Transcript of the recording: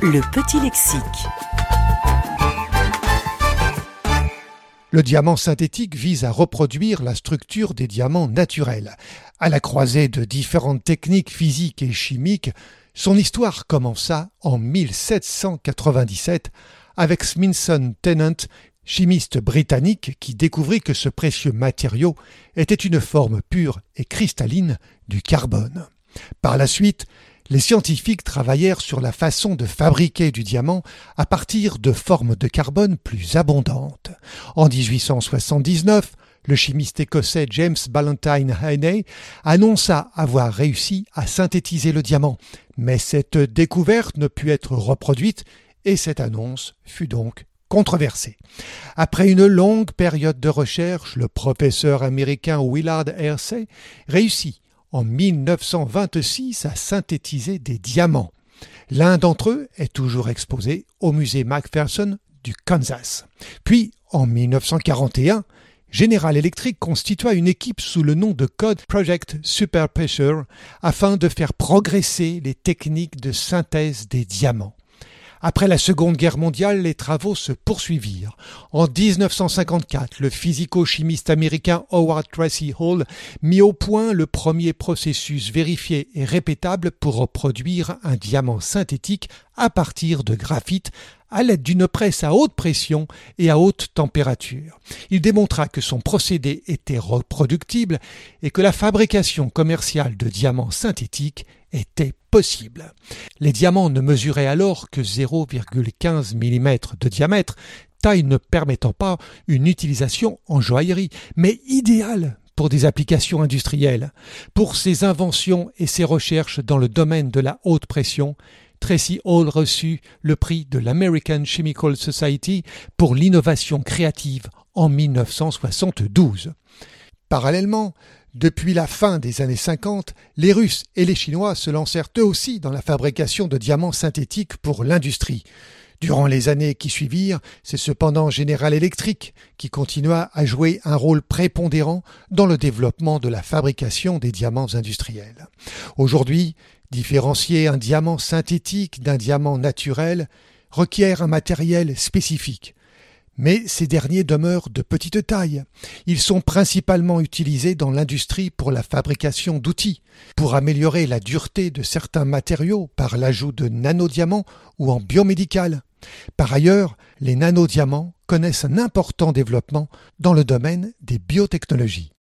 Le petit lexique. Le diamant synthétique vise à reproduire la structure des diamants naturels. À la croisée de différentes techniques physiques et chimiques, son histoire commença en 1797 avec Smithson Tennant, chimiste britannique qui découvrit que ce précieux matériau était une forme pure et cristalline du carbone. Par la suite, les scientifiques travaillèrent sur la façon de fabriquer du diamant à partir de formes de carbone plus abondantes. En 1879, le chimiste écossais James Ballantyne Heaney annonça avoir réussi à synthétiser le diamant, mais cette découverte ne put être reproduite et cette annonce fut donc controversée. Après une longue période de recherche, le professeur américain Willard Hersey réussit en 1926 à synthétiser des diamants. L'un d'entre eux est toujours exposé au musée Macpherson du Kansas. Puis, en 1941, General Electric constitua une équipe sous le nom de code Project Super Pressure afin de faire progresser les techniques de synthèse des diamants. Après la Seconde Guerre mondiale, les travaux se poursuivirent. En 1954, le physico-chimiste américain Howard Tracy Hall mit au point le premier processus vérifié et répétable pour reproduire un diamant synthétique à partir de graphite à l'aide d'une presse à haute pression et à haute température. Il démontra que son procédé était reproductible et que la fabrication commerciale de diamants synthétiques était possible. Les diamants ne mesuraient alors que 0,15 mm de diamètre, taille ne permettant pas une utilisation en joaillerie, mais idéale pour des applications industrielles. Pour ses inventions et ses recherches dans le domaine de la haute pression, Tracy Hall reçut le prix de l'American Chemical Society pour l'innovation créative en 1972. Parallèlement, depuis la fin des années 50, les Russes et les Chinois se lancèrent eux aussi dans la fabrication de diamants synthétiques pour l'industrie. Durant les années qui suivirent, c'est cependant General Electric qui continua à jouer un rôle prépondérant dans le développement de la fabrication des diamants industriels. Aujourd'hui, différencier un diamant synthétique d'un diamant naturel requiert un matériel spécifique. Mais ces derniers demeurent de petite taille. Ils sont principalement utilisés dans l'industrie pour la fabrication d'outils, pour améliorer la dureté de certains matériaux par l'ajout de nanodiamants ou en biomédical. Par ailleurs, les nanodiamants connaissent un important développement dans le domaine des biotechnologies.